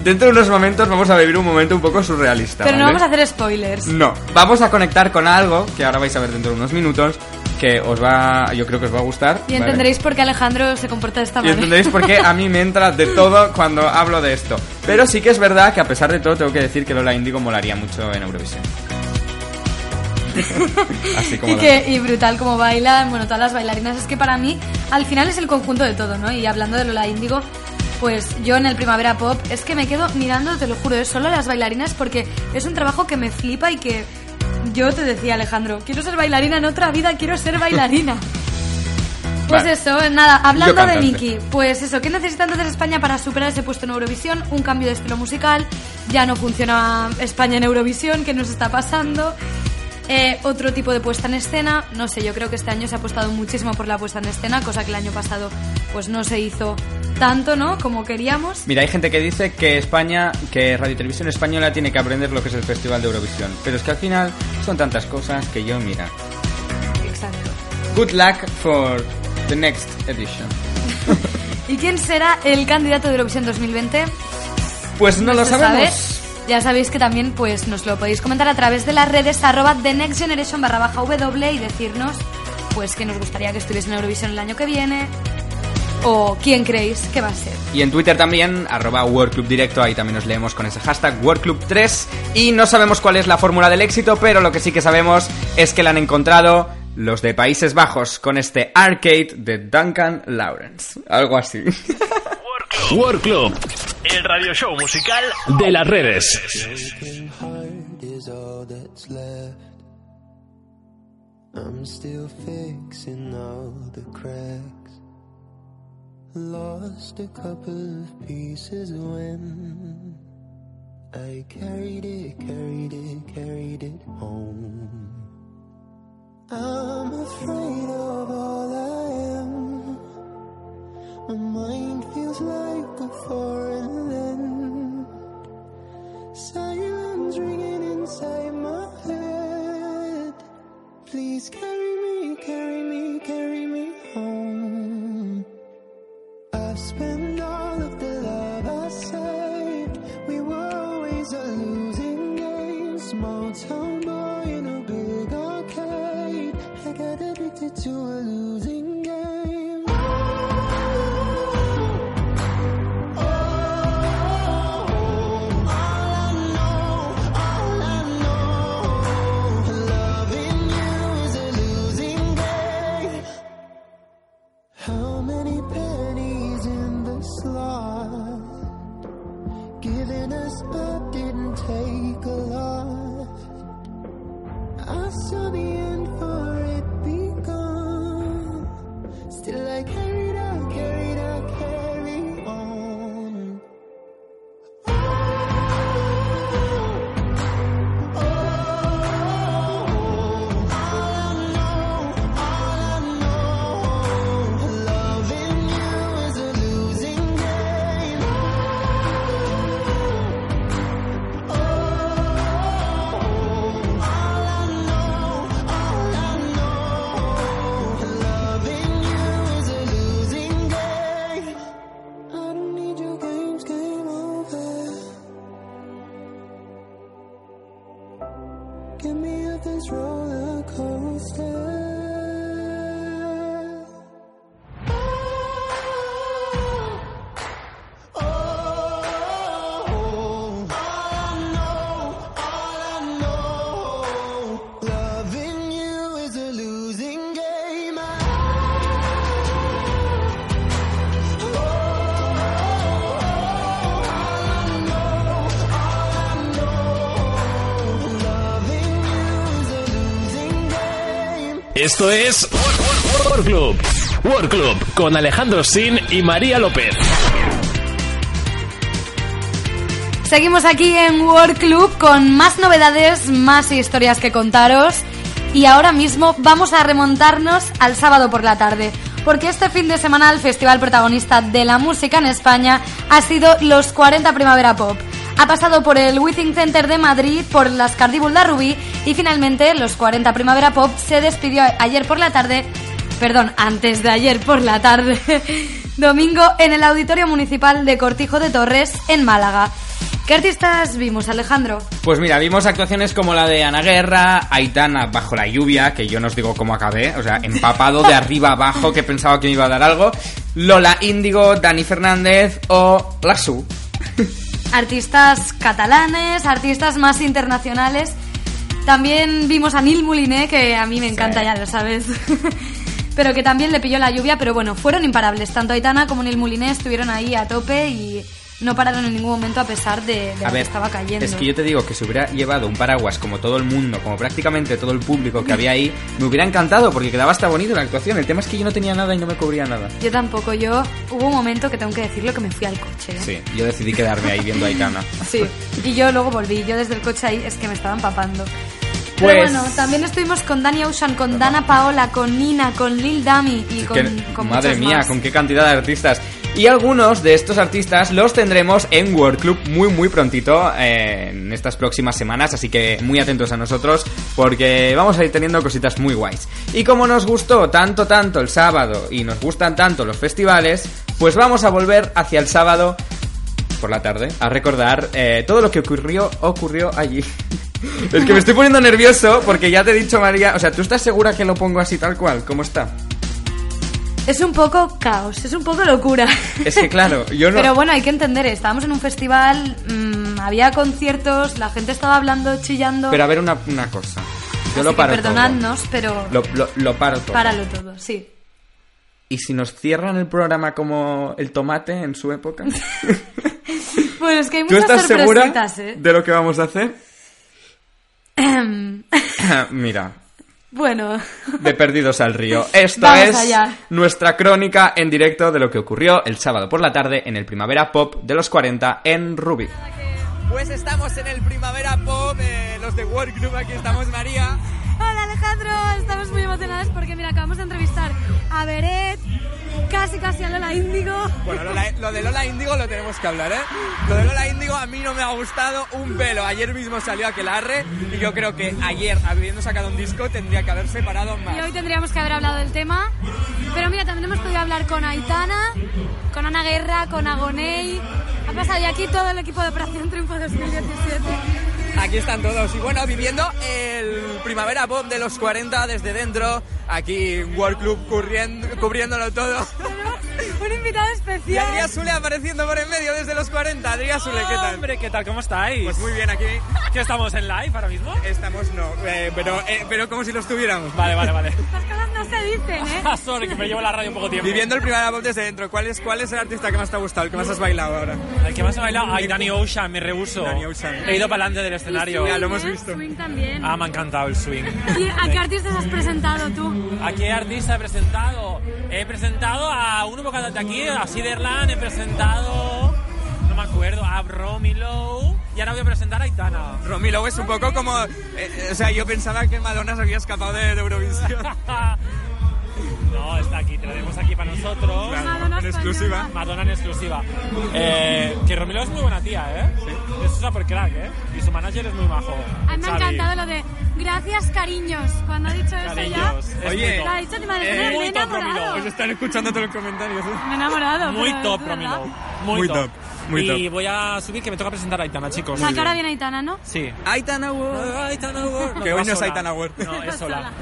Dentro de unos momentos vamos a vivir un momento un poco surrealista.
Pero no
¿vale?
vamos a hacer spoilers.
No, vamos a conectar con algo que ahora vais a ver dentro de unos minutos. Que os va. Yo creo que os va a gustar.
Y
¿vale?
entenderéis por qué Alejandro se comporta de esta
Y
manera.
entenderéis por qué a mí me entra de todo cuando hablo de esto. Pero sí que es verdad que a pesar de todo tengo que decir que Lola Índigo molaría mucho en Eurovisión. Así como
y,
la-
que, y brutal como bailan, bueno, todas las bailarinas. Es que para mí, al final es el conjunto de todo, ¿no? Y hablando de Lola Índigo, pues yo en el Primavera Pop es que me quedo mirando, te lo juro, es solo las bailarinas porque es un trabajo que me flipa y que yo te decía, Alejandro, quiero ser bailarina en otra vida, quiero ser bailarina. Pues
Vale.
eso, nada, hablando de. Miki, pues eso, ¿qué necesita entonces España para superar ese puesto en Eurovisión? Un cambio de estilo musical, ya no funciona España en Eurovisión, ¿qué nos está pasando? Eh, otro tipo de puesta en escena, no sé, yo creo que este año se ha apostado muchísimo por la puesta en escena, cosa que el año pasado pues no se hizo tanto, ¿no? Como queríamos.
Mira, hay gente que dice que España, que Radio Televisión Española tiene que aprender lo que es el Festival de Eurovisión. Pero es que al final son tantas cosas que yo, mira.
Exacto.
Good luck for the next edition.
¿Y quién será el candidato de Eurovisión 2020?
Pues no lo
se
sabemos.
sabe. Ya sabéis que también pues nos lo podéis comentar a través de las redes arroba The Next Generation barra baja W y decirnos pues que nos gustaría que estuviese en Eurovisión el año que viene o quién creéis que va a ser.
Y en Twitter también, arroba World Club Directo, ahí también nos leemos con ese hashtag World Club 3. Y no sabemos cuál es la fórmula del éxito, pero lo que sí que sabemos es que la han encontrado los de Países Bajos con este arcade de Duncan Lawrence. Algo así.
World Club, el radio show musical de las redes.
I'm still fixing all the cracks. Lost a couple of pieces when I carried it, carried it, carried it home. I'm afraid of all I am. My mind feels like a foreign land. Silence ringing inside my head. Please carry me, carry me, carry me home. I've spent all of the love I saved. We were always a losing game. Small town boy in a big arcade. I got addicted to a losing
Esto es World Club. World Club con Alejandro Sin y María López.
Seguimos aquí en World Club con más novedades, más historias que contaros. Y ahora mismo vamos a remontarnos al sábado por la tarde. Porque este fin de semana el festival protagonista de la música en España ha sido los 40 Primavera Pop. Ha pasado por el Withing Center de Madrid, por las Cardíbul de Rubí y finalmente los 40 Primavera Pop se despidió ayer por la tarde, perdón, antes de ayer por la tarde, domingo en el Auditorio Municipal de Cortijo de Torres en Málaga. ¿Qué artistas vimos, Alejandro?
Pues mira, vimos actuaciones como la de Ana Guerra, Aitana bajo la lluvia, que yo no os digo cómo acabé, o sea, empapado de arriba abajo, que pensaba que me iba a dar algo, Lola Índigo, Dani Fernández o Lasu.
Artistas catalanes, artistas más internacionales. También vimos a Neil Mouliné, que a mí me encanta, ya lo sabes. pero que también le pilló la lluvia, pero bueno, fueron imparables. Tanto Aitana como Neil Mouliné estuvieron ahí a tope y no pararon en ningún momento a pesar de, de
A
lo que
ver,
estaba cayendo.
es que yo te digo que si hubiera llevado un paraguas como todo el mundo, como prácticamente todo el público que había ahí, me hubiera encantado porque quedaba hasta bonito la actuación. El tema es que yo no tenía nada y no me cubría nada.
Yo tampoco, yo hubo un momento que tengo que decirlo que me fui al coche. ¿eh?
Sí, yo decidí quedarme ahí viendo a Aitana.
Sí, y yo luego volví, yo desde el coche ahí es que me estaba empapando.
Pues-
Pero bueno, también estuvimos con Dani Ocean, con Dana Paola, con Nina, con Lil Dami y con,
Que-
con
madre mía,
más.
con qué cantidad de artistas. Y algunos de estos artistas los tendremos en World Club muy muy prontito eh, en estas próximas semanas, así que muy atentos a nosotros porque vamos a ir teniendo cositas muy guays. Y como nos gustó tanto tanto el sábado y nos gustan tanto los festivales, pues vamos a volver hacia el sábado por la tarde a recordar eh, todo lo que ocurrió ocurrió allí. es que me estoy poniendo nervioso porque ya te he dicho María, o sea, ¿tú estás segura que lo pongo así tal cual? ¿Cómo está?
Es un poco caos, es un poco locura.
Es que claro, yo no...
Pero bueno, hay que entender, estábamos en un festival, mm, había conciertos, la gente estaba hablando, chillando.
Pero a ver una, una cosa. Yo
Así
lo
que
paro
perdonadnos, pero
todo. Lo, lo, lo paro todo.
páralo todo, sí.
¿Y si nos cierran el programa como el tomate en su época?
Bueno, es que hay
¿Tú
muchas
estás segura
sorpresitas, ¿eh?
de lo que vamos a hacer? Mira,
bueno,
de perdidos al río. Esto
Vamos
es
allá.
nuestra crónica en directo de lo que ocurrió el sábado por la tarde en el Primavera Pop de los 40 en Ruby.
Pues estamos en el Primavera Pop, eh, los de World Group, aquí estamos María.
Hola Alejandro, estamos muy emocionadas porque mira, acabamos de entrevistar a Beret, casi casi a Lola Índigo.
Bueno, Lola- lo de Lola Índigo lo tenemos que hablar, ¿eh? Lo de Lola Índigo a mí no me ha gustado un pelo. Ayer mismo salió Aquelarre y yo creo que ayer, habiendo sacado un disco, tendría que haber separado más.
Y hoy tendríamos que haber hablado del tema. Pero mira, también hemos podido hablar con Aitana, con Ana Guerra, con Agoney. Ha pasado ya aquí todo el equipo de Operación Triunfo 2017.
Aquí están todos. Y bueno, viviendo el Primavera Pop de los 40 desde dentro, aquí World Club cubriéndolo todo.
Invitado
Y
especial.
Adrián Sule apareciendo por en medio desde los 40. Adrián Sule, ¿qué tal?
Hombre, ¿qué tal? ¿Cómo estáis?
Pues muy bien aquí.
¿Que estamos en live ahora mismo?
Estamos no, eh, pero, eh, pero como si lo estuviéramos.
Vale, vale, vale.
Las cosas no se dicen, ¿eh?
Sorry, que me llevo la radio un poco tiempo.
Viviendo el Primavera Pop desde dentro, ¿cuál es, ¿cuál es el artista que más te ha gustado, el que más has bailado ahora?
El que más ha bailado, ay, Danny Ocean, me rehuso.
Danny Ocean.
He ido para adelante del escenario.
Ya lo hemos
¿eh?
visto.
Swing también.
Ah, me ha encantado el swing.
¿Y a qué artistas has presentado tú?
¿A qué artista he presentado? He presentado a un vocal de a Siderland, he presentado... No me acuerdo, a Romy Lowe. Y ahora voy a presentar a Aitana.
Romy Lowe es un poco como... eh, eh, o sea, yo pensaba que Madonna se había escapado de, de Eurovisión.
No, está aquí, te la tenemos aquí para nosotros.
Madonna
en exclusiva.
Madonna en exclusiva. Eh, que Romilo es muy buena tía, ¿eh? Sí. Es super crack, ¿eh? Y su manager es muy majo.
A mí me ha encantado lo de gracias cariños. Cuando ha dicho eso ya...
Es
Oye.
Lo ha dicho ni madre,
Eh,
me he
muy top, Romilo.
enamorado.
Os están escuchando todos los comentarios. ¿eh?
Me he enamorado.
Muy top. Romilo. Muy,
Muy
top.
top, muy
y
top.
voy a subir que me toca presentar a Aitana, chicos.
Que ahora viene Aitana, ¿no?
Sí.
Aitana World.
Aitana World.
Que hoy no es. Aitana World.
No, es sola.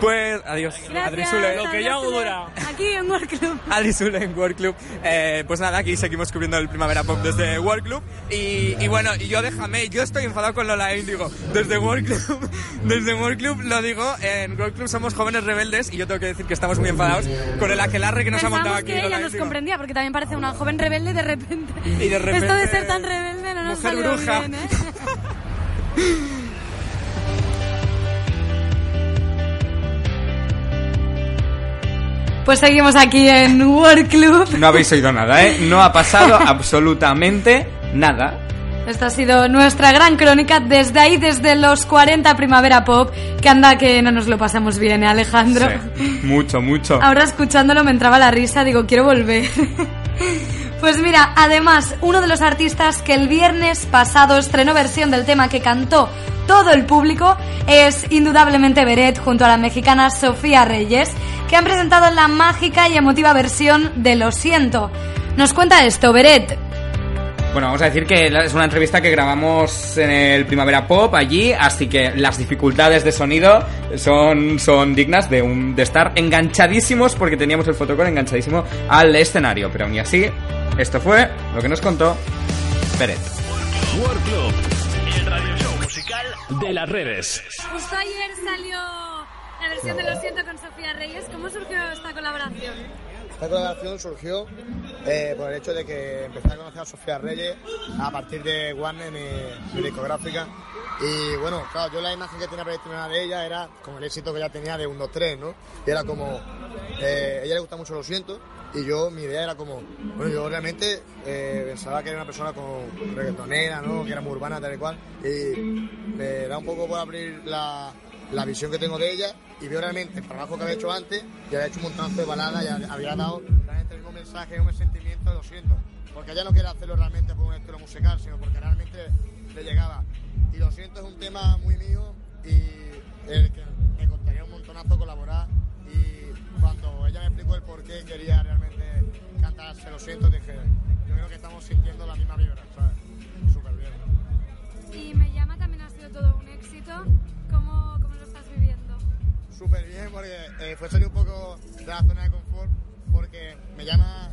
Pues adiós.
Gracias.
Adri Sule.
Lo que yo hago dura.
Aquí en World Club.
Adri Sule en World Club. Eh, pues nada, aquí seguimos cubriendo el Primavera Pop desde World Club. Y, y bueno, y yo déjame, yo estoy enfadado con Lola Índigo. Desde World Club, desde World Club lo digo, en World Club somos jóvenes rebeldes y yo tengo que decir que estamos muy enfadados con el aquelarre que nos ha montado aquí
que ella
Lola
nos comprendía, porque también parece una joven rebelde de repente.
Y de repente-
Esto de ser tan rebelde no nos
Mujer bruja.
bien, ¿eh?
Pues seguimos aquí en World Club.
No habéis oído nada, ¿eh? No ha pasado absolutamente nada.
Esta ha sido nuestra gran crónica desde ahí, desde los 40 Primavera Pop, que anda que no nos lo pasamos bien, ¿eh, Alejandro?
Sí, mucho, mucho.
Ahora escuchándolo me entraba la risa, digo, quiero volver. Pues mira, además, uno de los artistas que el viernes pasado estrenó versión del tema que cantó todo el público es indudablemente Beret junto a la mexicana Sofía Reyes, que han presentado la mágica y emotiva versión de Lo siento. Nos cuenta esto, Beret.
Bueno, vamos a decir que es una entrevista que grabamos en el Primavera Pop allí, así que las dificultades de sonido son, son dignas de, un, de estar enganchadísimos porque teníamos el fotocall enganchadísimo al escenario, pero aún así, esto fue lo que nos contó Pérez.
World Club, el radio show musical de las redes.
Justo ayer salió la versión de Lo siento con Sofía Reyes. ¿Cómo surgió esta colaboración?
Esta colaboración surgió eh, por el hecho de que empecé a conocer a Sofía Reyes a partir de Warner, mi, mi discográfica. Y bueno, claro, yo la imagen que tenía predestinada de ella era como el éxito que ella tenía de 1, 2, 3, ¿no? Y era como, eh, a ella le gusta mucho Lo siento, y yo, mi idea era como, bueno, yo realmente eh, pensaba que era una persona con reggaetonera, ¿no? Que era muy urbana, tal y cual, y me da un poco por abrir la, la visión que tengo de ella y veo realmente el trabajo que había hecho antes y había hecho un montonazo de baladas y había dado realmente el mismo mensaje, mismo sentimiento, lo siento, porque ella no quiere hacerlo realmente por un estilo musical, sino porque realmente le llegaba. Y lo siento, es un tema muy mío y me costaría un montonazo colaborar y cuando ella me explicó el por qué quería realmente cantar Se lo siento, dije, yo creo que estamos sintiendo la misma vibra, ¿sabes? Súper bien.
Y Me llama también ha sido todo un éxito. ¿Cómo, cómo lo estás viviendo?
súper bien porque eh, fue salir un poco de la zona de confort porque me llama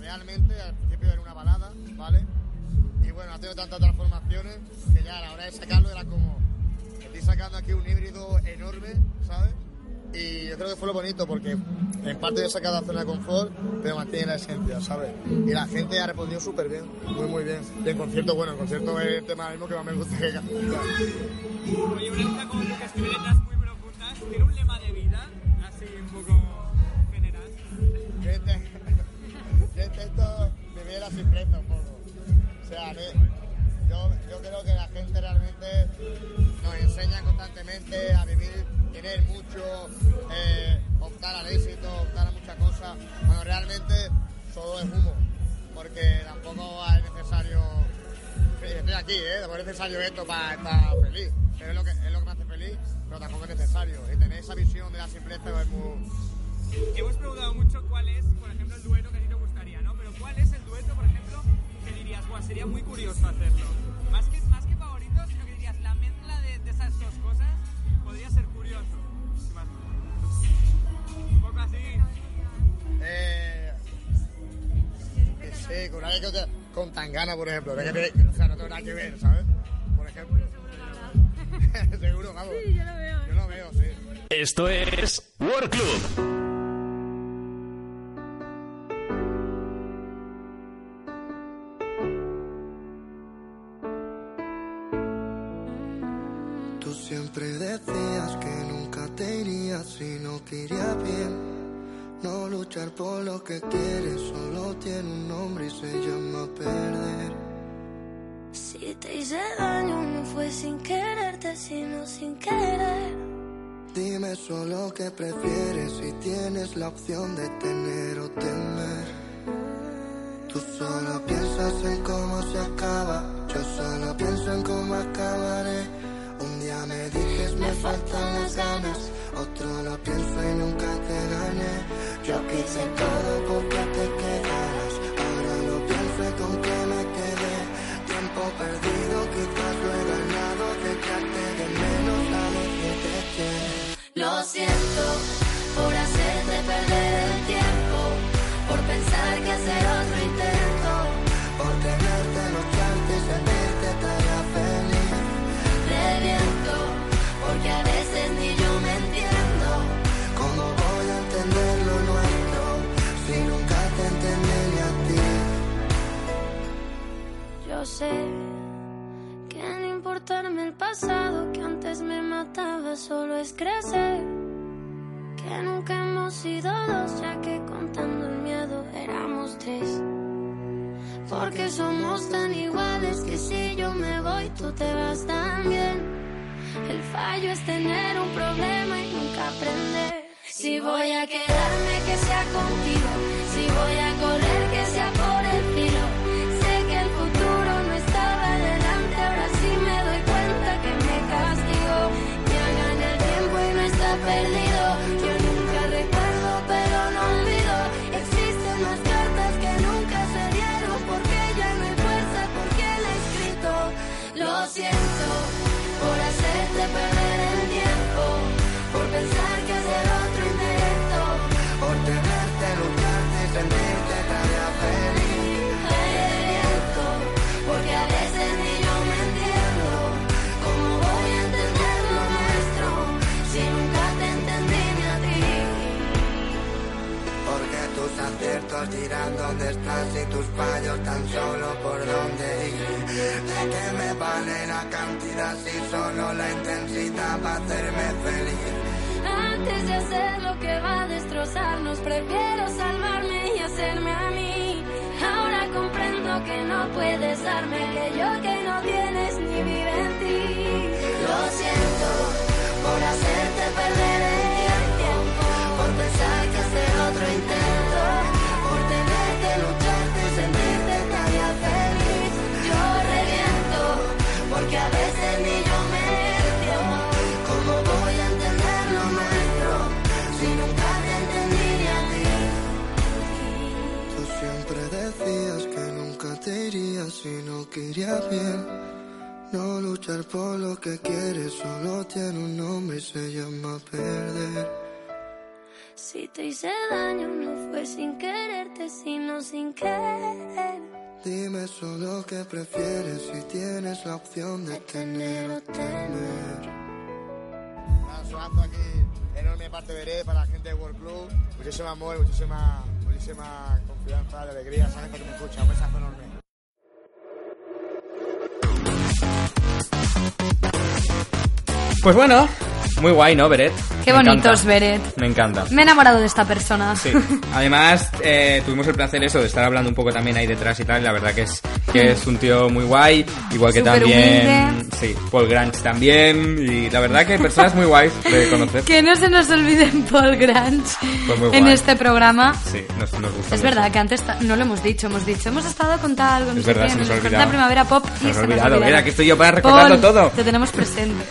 realmente al principio era una balada, ¿vale? Y bueno, ha tenido tantas transformaciones que ya a la hora de sacarlo era como estoy sacando aquí un híbrido enorme, ¿sabes? Y yo creo que fue lo bonito porque en parte de sacar la zona de confort, pero mantiene la esencia, ¿sabes? Y la gente ha respondido súper bien, muy muy bien. Y en concierto, bueno, en concierto es el tema mismo que más me gusta que cantar.
Oye, tú que escribe letras muy profundas, ¿tiene un lema de vida? Así un poco general.
Yo intento, yo vivir la simpleza un poco. O sea, mí, yo, yo creo que la gente realmente nos enseña constantemente a vivir, tener mucho, eh, optar al éxito, optar a muchas cosas, cuando realmente solo es humo. Porque tampoco es necesario. sí, Estoy aquí, ¿eh? Tampoco es necesario esto para estar feliz. Pero es lo que, es lo que me hace feliz, pero tampoco es necesario. Y tener esa visión de la simpleza es muy.
Hemos preguntado mucho cuál es, por ejemplo, el dueto que Buah, sería muy curioso hacerlo? Más que, más que favorito, sino que dirías, la mezcla de, de esas dos cosas podría ser curioso. Un poco así.
Eh, sí, con que te- con Tangana, por ejemplo. de que te- o sea, no tengo nada que ver, ¿sabes? Por ejemplo. Seguro, vamos.
Sí, yo lo veo.
Yo lo veo, sí.
Esto es World Club.
Voy,
tú te vas también. El fallo es tener un problema y nunca aprender. Si voy a quedarme, que sea contigo. Si voy a
aciertos dirán dónde estás y tus fallos tan solo por dónde ir. ¿De qué me vale la cantidad si solo la intensidad va a hacerme feliz?
Antes de hacer lo que va a destrozarnos, prefiero salvarme y hacerme a mí. Ahora comprendo que no puedes darme que yo que no tienes ni vive en ti. Lo siento por hacerte perder el tiempo, por pensar porque a veces ni yo me entiendo. ¿Cómo voy a entender lo nuestro si nunca te entendí ni a ti?
Tú siempre decías que nunca te irías si no querías bien. No luchar por lo que quieres solo tiene un nombre y se llama perder.
Si te hice daño no fue sin quererte, sino sin querer.
Dime solo qué prefieres si tienes la opción de tener o temer.
Un abrazo aquí enorme parte de Beret para la gente de World Club. Muchísimo amor, muchísima, muchísima confianza, de alegría. Sabes que me escucha. Un besazo enorme.
Pues bueno, muy guay, ¿no, Beret?
Qué
Me
bonitos,
encanta.
Beret.
Me encanta.
Me he enamorado de esta persona.
Sí. Además, eh, tuvimos el placer eso de estar hablando un poco también ahí detrás y tal. y La verdad que es que es un tío muy guay, igual que
Súper
también,
humilde.
sí, Paul Grange también y la verdad que personas muy guays de conocer.
Que no se nos olvide Paul Grange
muy
en este programa.
Sí, nos, nos gusta.
Es
mucho.
verdad que antes no lo hemos dicho, hemos dicho, hemos estado con tal, con
Es verdad, se nos
el
olvidado.
la primavera pop
Se
y
nos
se nos
olvidado. Mira, aquí estoy yo para recordarlo
Paul,
todo.
Te tenemos presente.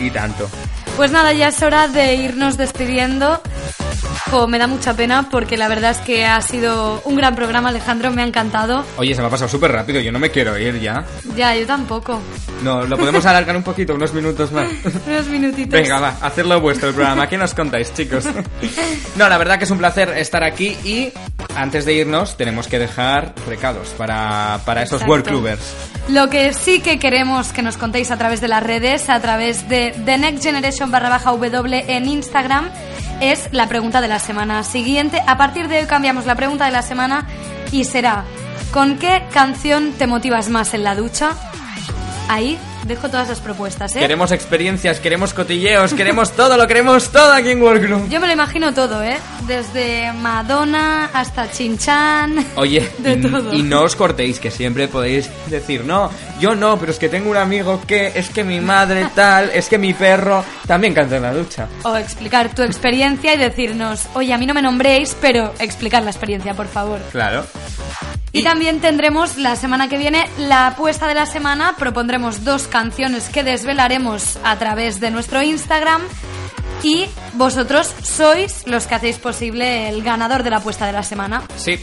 Y tanto.
Pues nada, ya es hora de irnos despidiendo. Jo, me da mucha pena porque la verdad es que ha sido un gran programa, Alejandro, me ha encantado.
Oye, se me ha pasado súper rápido, yo no me quiero ir ya.
Ya, yo tampoco.
No, lo podemos alargar un poquito, unos minutos más.
Unos minutitos.
Venga, va, hacerlo vuestro el programa. ¿Qué nos contáis, chicos? No, la verdad que es un placer estar aquí y antes de irnos tenemos que dejar recados para, para esos. World.
Lo que sí que queremos que nos contéis a través de las redes, a través de The Next Generation barra baja W en Instagram, es la pregunta de la semana siguiente. A partir de hoy cambiamos la pregunta de la semana y será ¿con qué canción te motivas más en la ducha? Ahí dejo todas las propuestas, ¿eh?
Queremos experiencias, queremos cotilleos, queremos todo, lo queremos todo aquí en World Club.
Yo me lo imagino todo, ¿eh? Desde Madonna hasta Chinchan.
Oye,
De
y,
todo.
y no os cortéis, que siempre podéis decir, no, yo no, pero es que tengo un amigo que, es que mi madre tal, es que mi perro también canta en la ducha.
O explicar tu experiencia y decirnos, oye, a mí no me nombréis, pero explicar la experiencia, por favor.
Claro.
Y también tendremos la semana que viene la apuesta de la semana. Propondremos dos canciones que desvelaremos a través de nuestro Instagram. Y vosotros sois los que hacéis posible el ganador de la apuesta de la semana.
Sí.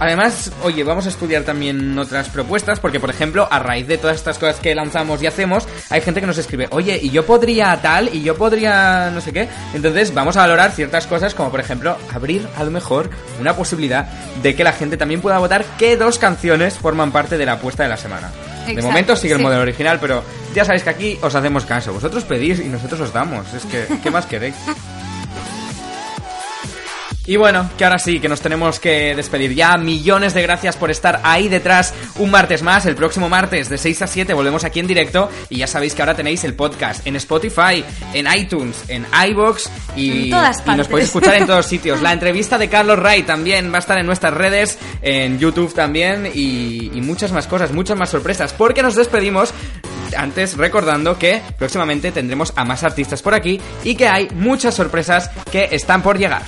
Además, oye, vamos a estudiar también otras propuestas, porque por ejemplo, a raíz de todas estas cosas que lanzamos y hacemos, hay gente que nos escribe, oye, y yo podría tal, y yo podría no sé qué. Entonces, vamos a valorar ciertas cosas, como por ejemplo, abrir a lo mejor una posibilidad de que la gente también pueda votar qué dos canciones forman parte de la apuesta de la semana. De momento sigue el modelo original, pero ya sabéis que aquí os hacemos caso. Vosotros pedís y nosotros os damos. Es que, ¿qué más queréis? Y bueno, que ahora sí, que nos tenemos que despedir ya. Millones de gracias por estar ahí detrás un martes más. El próximo martes de 6 a 7 volvemos aquí en directo. Y ya sabéis que ahora tenéis el podcast en Spotify, en iTunes, en iBox y,
todas
y nos podéis escuchar en todos sitios. La entrevista de Carlos Ray también va a estar en nuestras redes, en YouTube también y, y muchas más cosas, muchas más sorpresas. Porque nos despedimos antes recordando que próximamente tendremos a más artistas por aquí y que hay muchas sorpresas que están por llegar.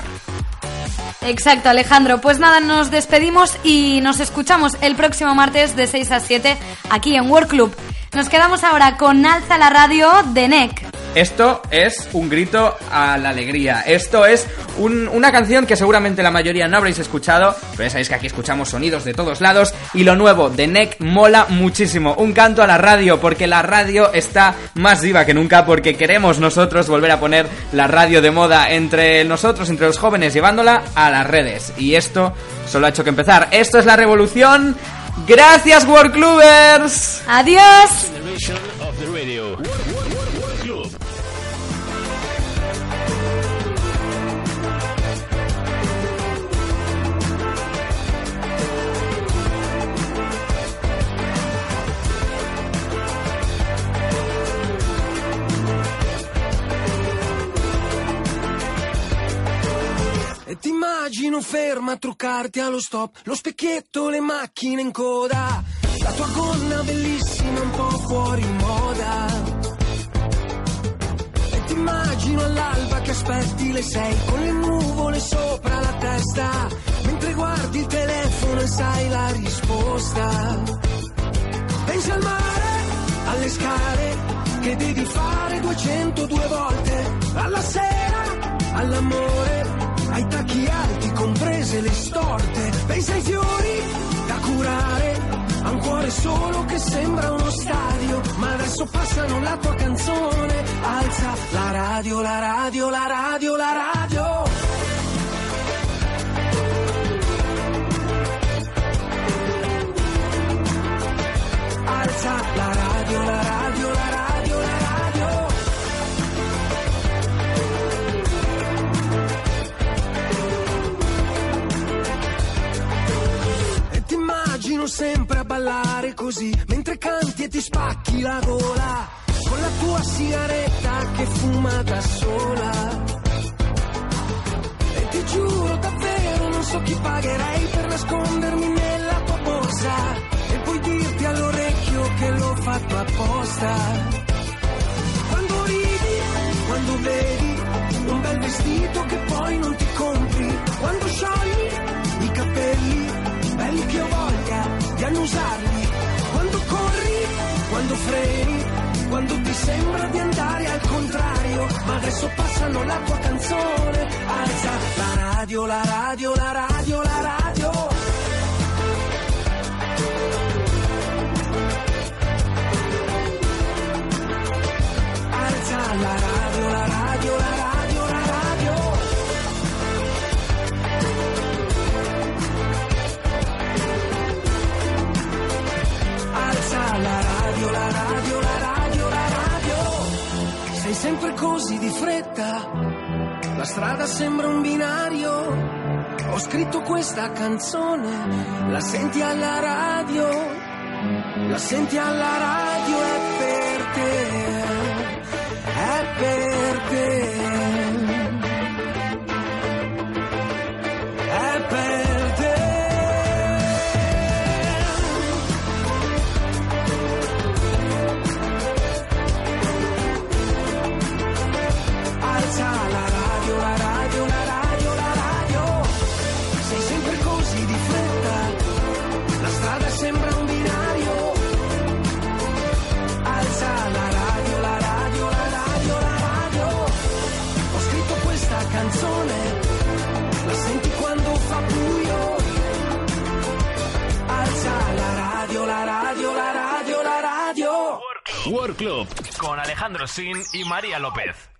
Exacto, Alejandro. Pues nada, nos despedimos y nos escuchamos el próximo martes de 6 a 7 aquí en World Club. Nos quedamos ahora con Alza la Radio de NEC.
Esto es un grito a la alegría. Esto es un- una canción que seguramente la mayoría no habréis escuchado, pero ya sabéis que aquí escuchamos sonidos de todos lados y lo nuevo de NEC mola muchísimo. Un canto a la radio, porque la radio está más viva que nunca, porque queremos nosotros volver a poner la radio de moda entre nosotros, entre los jóvenes, llevándola a las redes. Y esto solo ha hecho que empezar. Esto es la revolución. Gracias, World Clubbers.
Adiós.
Immagino ferma a truccarti allo stop, lo specchietto, le macchine in coda, la tua gonna bellissima un po' fuori moda. E ti immagino all'alba che aspetti le sei con le nuvole sopra la testa, mentre guardi il telefono e sai la risposta. Pensi al mare, alle scale che devi fare 202 volte, alla sera, all'amore, ai tacchi alti, comprese le storte. Pensi ai fiori da curare, a un cuore solo che sembra uno stadio, ma adesso passano la tua canzone. Alza la radio, la radio, la radio, la radio. Alza la immagino sempre a ballare così, mentre canti e ti spacchi la gola, con la tua sigaretta che fuma da sola. E ti giuro davvero non so chi pagherei per nascondermi nella tua borsa e poi dirti all'orecchio che l'ho fatto apposta. Quando freni, quando ti sembra di andare al contrario, ma adesso passano la tua canzone, alza la radio, la radio, la radio, la radio. Alza la radio, sempre così di fretta, la strada sembra un binario. Ho scritto questa canzone, la senti alla radio, la senti alla radio, è per te,
World Club con Alejandro Sin y María López.